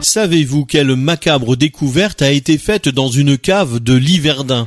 Savez-vous quelle macabre découverte a été faite dans une cave de Liverdun?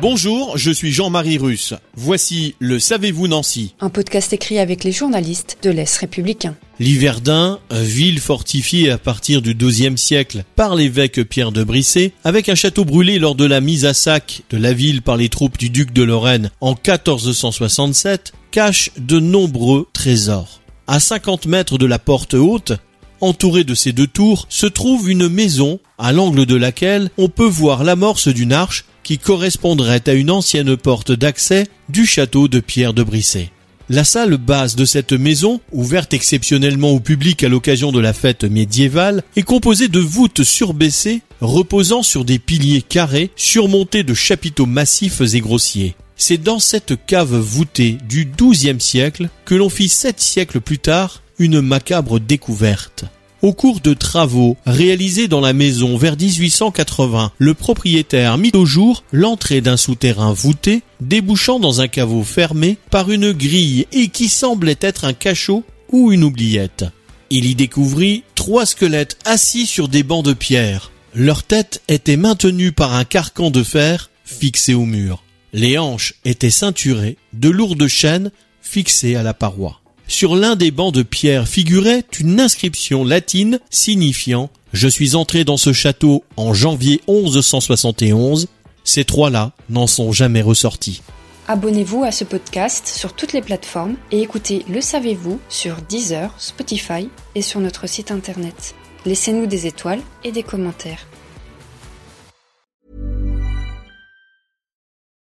Bonjour, je suis Jean-Marie Russe. Voici le Savez-vous Nancy Un podcast écrit avec les journalistes de l'Est républicain. Liverdun, ville fortifiée à partir du XIIe siècle par l'évêque Pierre de Brissé, avec un château brûlé lors de la mise à sac de la ville par les troupes du duc de Lorraine en 1467, cache de nombreux trésors. À 50 mètres de la porte haute, entourée de ces deux tours, se trouve une maison à l'angle de laquelle on peut voir l'amorce d'une arche qui correspondrait à une ancienne porte d'accès du château de Pierre de Brissé. La salle basse de cette maison, ouverte exceptionnellement au public à l'occasion de la fête médiévale, est composée de voûtes surbaissées reposant sur des piliers carrés surmontés de chapiteaux massifs et grossiers. C'est dans cette cave voûtée du XIIe siècle que l'on fit sept siècles plus tard une macabre découverte. Au cours de travaux réalisés dans la maison vers 1880, le propriétaire mit au jour l'entrée d'un souterrain voûté débouchant dans un caveau fermé par une grille et qui semblait être un cachot ou une oubliette. Il y découvrit trois squelettes assis sur des bancs de pierre. Leur tête était maintenue par un carcan de fer fixé au mur. Les hanches étaient ceinturées de lourdes chaînes fixées à la paroi. Sur l'un des bancs de pierre figurait une inscription latine signifiant Je suis entré dans ce château en janvier 1171. Ces trois-là n'en sont jamais ressortis. Abonnez-vous à ce podcast sur toutes les plateformes et écoutez Le Savez-vous sur Deezer, Spotify et sur notre site internet. Laissez-nous des étoiles et des commentaires.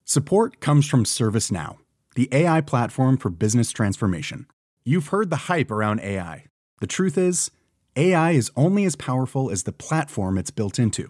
Support comes from ServiceNow, the AI platform for business transformation. You've heard the hype around AI. The truth is, AI is only as powerful as the platform it's built into.